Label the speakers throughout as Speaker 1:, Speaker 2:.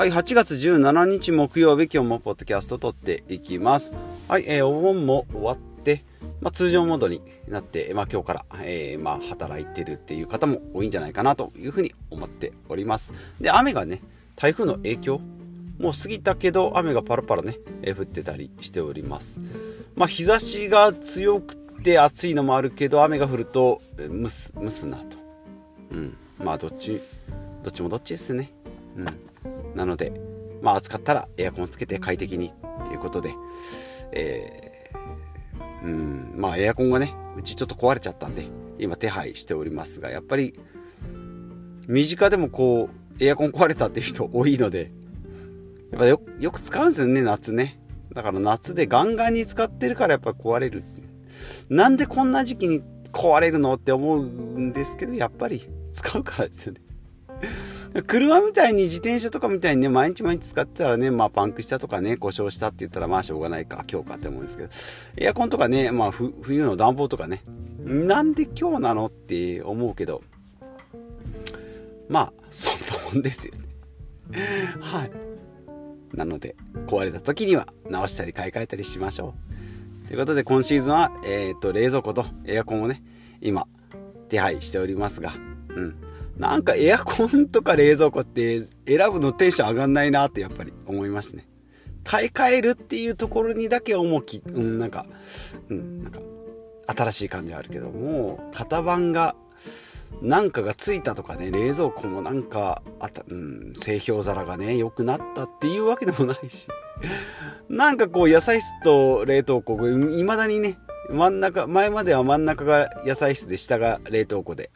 Speaker 1: はい、8月17日木曜日、今日もポッドキャスト撮っていきます。はい、えー、お盆も終わって、まあ、通常モードになって、まあ、今日から、えー、まあ、働いてるっていう方も多いんじゃないかなというふうに思っております。で、雨がね、台風の影響、もう過ぎたけど、雨がパラパラね、えー、降ってたりしております。まあ、日差しが強くて暑いのもあるけど、雨が降ると、蒸す、蒸すなと。うん。まあ、どっち、どっちもどっちですね。うん。なので、まあ暑かったらエアコンつけて快適にっていうことで、えー、うん、まあエアコンがね、うちちょっと壊れちゃったんで、今手配しておりますが、やっぱり、身近でもこう、エアコン壊れたっていう人 多いので、やっぱよよく使うんですよね、夏ね。だから夏でガンガンに使ってるからやっぱ壊れる。なんでこんな時期に壊れるのって思うんですけど、やっぱり使うからですよね。車みたいに自転車とかみたいにね、毎日毎日使ってたらね、まあパンクしたとかね、故障したって言ったらまあしょうがないか、今日かって思うんですけど、エアコンとかね、まあ冬の暖房とかね、なんで今日なのって思うけど、まあ、そんなもんですよね。はい。なので、壊れた時には直したり買い替えたりしましょう。ということで、今シーズンは、えっ、ー、と、冷蔵庫とエアコンをね、今、手配しておりますが、うん。なんかエアコンとか冷蔵庫って選ぶのテンション上がんないなってやっぱり思いますね。買い替えるっていうところにだけ重き、うん、なんか、うん、なんか、新しい感じはあるけども、型番が、なんかがついたとかね、冷蔵庫もなんか、あた、うん、製氷皿がね、良くなったっていうわけでもないし、なんかこう、野菜室と冷凍庫、未だにね、真ん中、前までは真ん中が野菜室で下が冷凍庫で、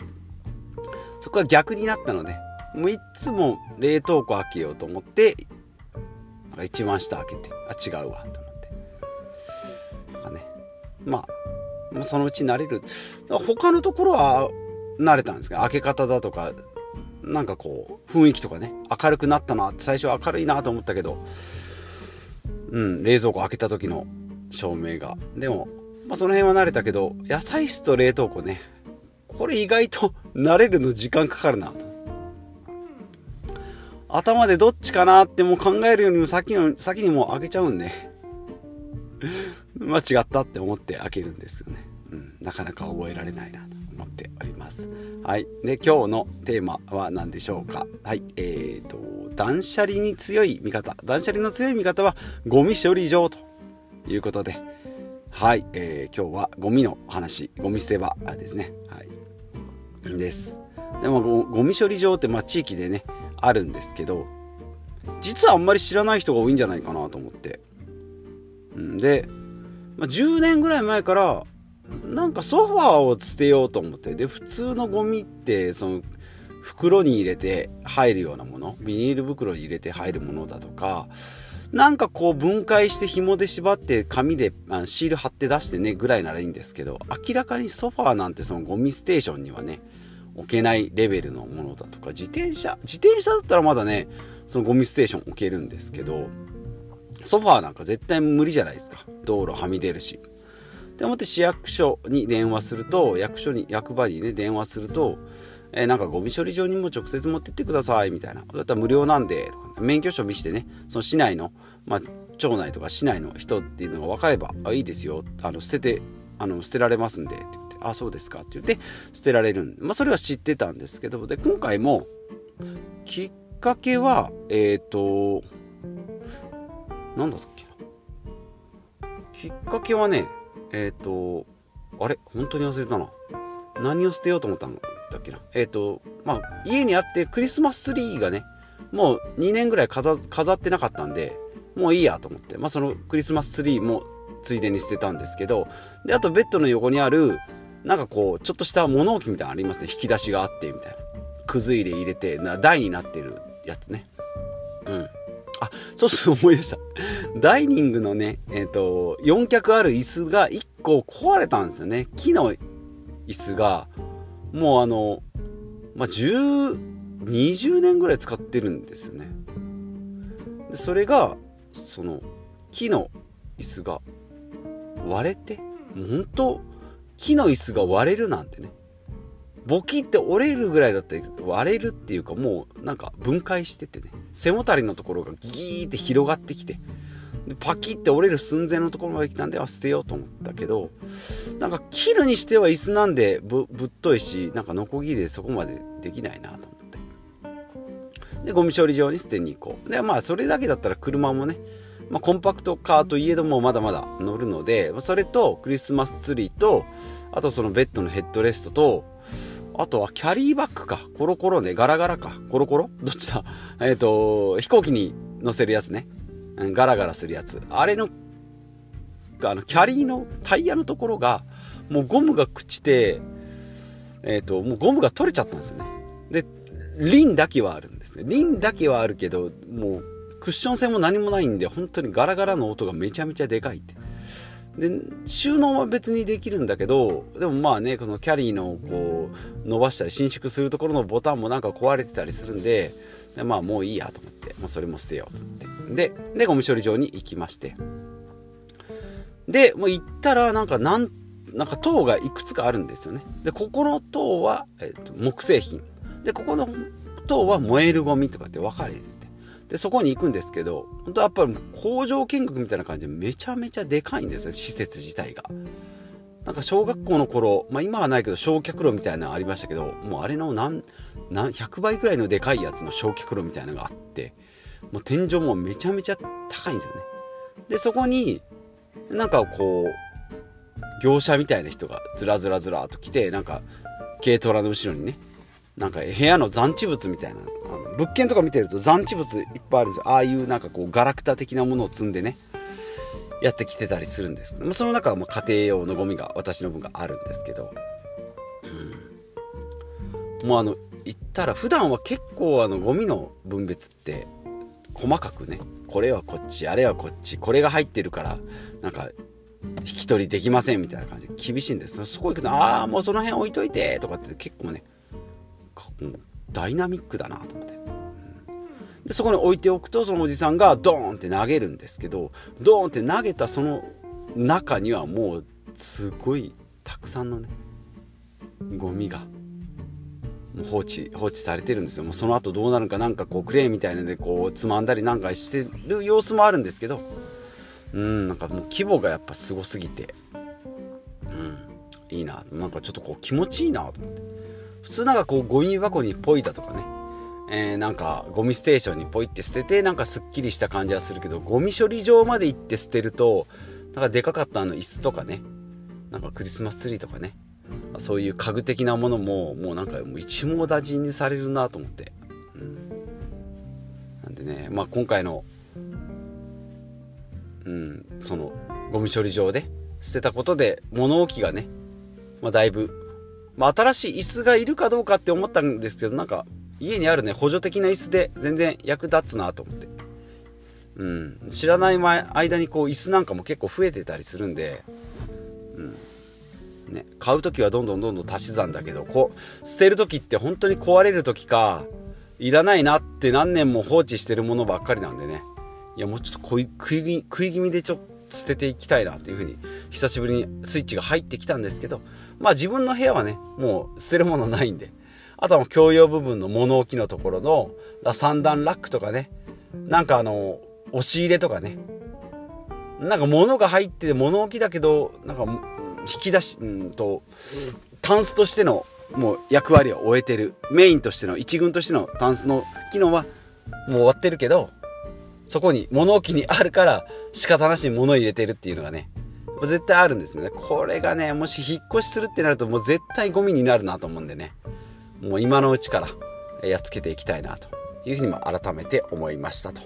Speaker 1: そこが逆になったので、もういつも冷凍庫開けようと思って、一番下開けて、あ、違うわ、と思って。なんかね、まあ、まあ、そのうち慣れる。他のところは慣れたんですけど、開け方だとか、なんかこう、雰囲気とかね、明るくなったなって、最初は明るいなと思ったけど、うん、冷蔵庫開けた時の照明が。でも、まあ、その辺は慣れたけど、野菜室と冷凍庫ね、これ意外と慣れるの時間かかるな。頭でどっちかなってもう考えるよりも先の先にもう開けちゃうんで間違ったって思って開けるんですけどね。うん、なかなか覚えられないなと思っております。はい。で、今日のテーマは何でしょうか。はい。えーと、断捨離に強い味方。断捨離の強い味方はゴミ処理場ということで、はい。えー、今日はゴミの話、ゴミ捨て場ですね。です。でもゴミ処理場ってまあ地域でねあるんですけど実はあんまり知らない人が多いんじゃないかなと思って。で、まあ、10年ぐらい前からなんかソファーを捨てようと思ってで普通のゴミってその袋に入れて入るようなものビニール袋に入れて入るものだとかなんかこう分解して紐で縛って紙でシール貼って出してねぐらいならいいんですけど明らかにソファーなんてそのゴミステーションにはね置けないレベルのものだとか自転車自転車だったらまだねそのゴミステーション置けるんですけどソファーなんか絶対無理じゃないですか。道路はみ出るし。って思って市役所に電話すると役所に役場にね電話するとえー、なんかゴミ処理場にも直接持ってってくださいみたいな。だったら無料なんで免許証見してね。その市内の、まあ、町内とか市内の人っていうのが分かればあいいですよ。あの捨ててあの捨てられますんでって言ってあ、そうですかって言って、捨てられるんで。まあ、それは知ってたんですけど、で、今回も、きっかけは、えっ、ー、と、なんだったっけな。きっかけはね、えっ、ー、と、あれ？本当に忘れたな。何を捨てようと思ったの？んだっけな？えっ、ー、と、まあ、家にあってクリスマスツリーがね、もう2年ぐらい飾ってなかったんで、もういいやと思って、まあ、そのクリスマスツリーもついでに捨てたんですけど、で、あとベッドの横にある、なんかこう、ちょっとした物置みたいなのありますね。引き出しがあって、みたいな。くず入れ入れて、な台になってるやつね。うん。あ、そうそう思い出した。ダイニングのね、えっ、ー、と、4脚ある椅子が1個壊れたんですよね。木の椅子が、もうあの、まあ、10、20年ぐらい使ってるんですよね。でそれが、その、木の椅子が割れて、もう本当木の椅子が割れるなんてねボキって折れるぐらいだったら割れるっていうかもうなんか分解しててね背もたれのところがギーって広がってきてでパキって折れる寸前のところまで来たんでは捨てようと思ったけどなんか切るにしては椅子なんでぶぶっといしなんかノコギリでそこまでできないなと思って。でゴミ処理場に捨てに行こう。でまあそれだけだったら車もねまあ、コンパクトカーといえどもまだまだ乗るのでそれとクリスマスツリーとあとそのベッドのヘッドレストとあとはキャリーバッグか。コロコロね。ガラガラか。コロコロ？どっちだ？えっ、と飛行機に乗せるやつね。ガラガラするやつ。あれのあのキャリーのタイヤのところがもうゴムが朽ちてえっ、ー、ともうゴムが取れちゃったんですよね。でリンだけはあるんですね。リンだけはあるけどもうクッション性も何もないんで本当にガラガラの音がめちゃめちゃでかいって。で収納は別にできるんだけどでもまあねこのキャリーのこう伸ばしたり伸縮するところのボタンもなんか壊れてたりするんででまあもういいやと思ってもうそれも捨てようと思って。ででゴミ処理場に行きまして。でもう行ったらなんかなんなんか塔がいくつかあるんですよね。でここの塔は、えー、と木製品。でここの塔は燃えるゴミとかって分かれてて。でそこに行くんですけど本当やっぱり工場見学みたいな感じでめちゃめちゃでかいんですよ施設自体が。なんか小学校の頃、まあ、今はないけど焼却炉みたいなのありましたけどもうあれの何何100倍くらいのでかいやつの焼却炉みたいなのがあって。もう天井もめちゃめちゃ高いんですよね。でそこになんかこう業者みたいな人がずらずらずらと来てなんか軽トラの後ろにねなんか部屋の残地物みたいなあの物件とか見てると残地物いっぱいあるんですよ。ああいうなんかこうガラクタ的なものを積んでねやってきてたりするんです。その中はもう家庭用のゴミが私の分があるんですけど、うん、もうあの言ったら普段は結構あのゴミの分別って細かくね。これはこっちあれはこっちこれが入ってるからなんか引き取りできませんみたいな感じ。で厳しいんですそこ行くとああもうその辺置いといてとかって結構ねダイナミックだなと思って。でそこに置いておくとそのおじさんがドーンって投げるんですけどドーンって投げたその中にはもうすごいたくさんのねゴミが放置放置されてるんですよ。もうその後どうなるかなんかこうクレーンみたいなのでこうつまんだりなんかしてる様子もあるんですけどうんなんかもう規模がやっぱすごすぎて。うんいいな。なんかちょっとこう気持ちいいなと思って。普通なんかこうゴミ箱にポイだとかね、えー、なんかゴミステーションにポイって捨ててなんかすっきりした感じはするけどゴミ処理場まで行って捨てるとなんかでかかったあの椅子とかね。なんかクリスマスツリーとかね。そういう家具的なものももうなんかもう一網打尽にされるなと思って、うん、なんでね、まあ、今回の、うん、そのゴミ処理場で捨てたことで物置がね、まあ、だいぶまあ、新しい椅子がいるかどうかって思ったんですけどなんか家にあるね補助的な椅子で全然役立つなと思って、うん、知らない間にこう椅子なんかも結構増えてたりするんで、ね、買う時はどんどんどんどん足し算だけどこう捨てる時って本当に壊れる時かいらないなって何年も放置してるものばっかりなんでね。いやもうちょっと食い食い食い気味でちょっと捨てていきたいなというふうに久しぶりにスイッチが入ってきたんですけどまあ自分の部屋はねもう捨てるものないんで。あとは共用部分の物置のところの三段ラックとかね。なんかあの押し入れとかね。なんか物が入ってて物置だけどなんか引き出しうんとタンスとしてのもう役割を終えてる。メインとしての一軍としてのタンスの機能はもう終わってるけどそこに物置にあるから仕方なしに物入れてるっていうのがね絶対あるんですね。これがねもし引っ越しするってなるともう絶対ゴミになるなと思うんでね。もう今のうちからやっつけていきたいなと。いうふうにも改めて思いましたと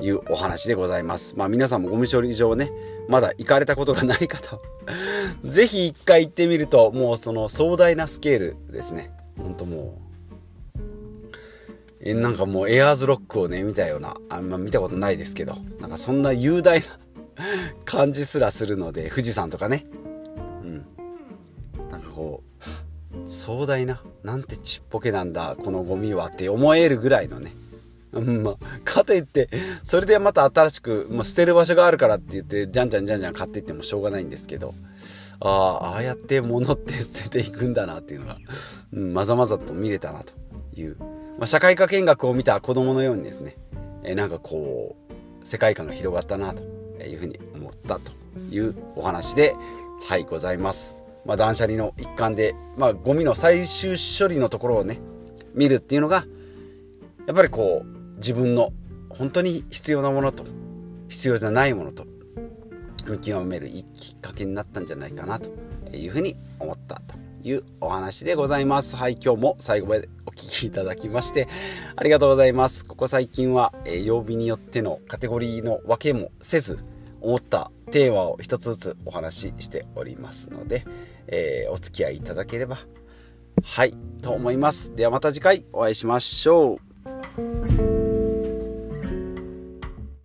Speaker 1: いうお話でございます。まあ皆さんもゴミ処理場ねまだ行かれたことがない方 是非一回行ってみるともうその壮大なスケールですね。ほんともうえなんかもうエアーズロックをね見たようなあんま見たことないですけどなんかそんな雄大な 感じすらするので富士山とかね壮大ななんてちっぽけなんだこのゴミはって思えるぐらいのねま、かといってそれでまた新しく、まあ、捨てる場所があるからって言ってじゃんじゃんじゃんじゃん買っていってもしょうがないんですけどああああやって物って捨てていくんだなっていうのが、うん、まざまざと見れたなというまあ、社会科見学を見た子供のようにですね、えなんかこう世界観が広がったなというふうに思ったというお話ではいございます。まあ、断捨離の一環で、まあ、ゴミの最終処理のところをね見るっていうのがやっぱりこう自分の本当に必要なものと必要じゃないものと見極めるいいきっかけになったんじゃないかなというふうに思ったというお話でございます。はい、今日も最後までお聴きいただきましてありがとうございます。ここ最近は、え、曜日によってのカテゴリーの分けもせず思ったテーマを一つずつお話ししておりますので、えー、お付き合いいただければはいと思います。ではまた次回お会いしましょう。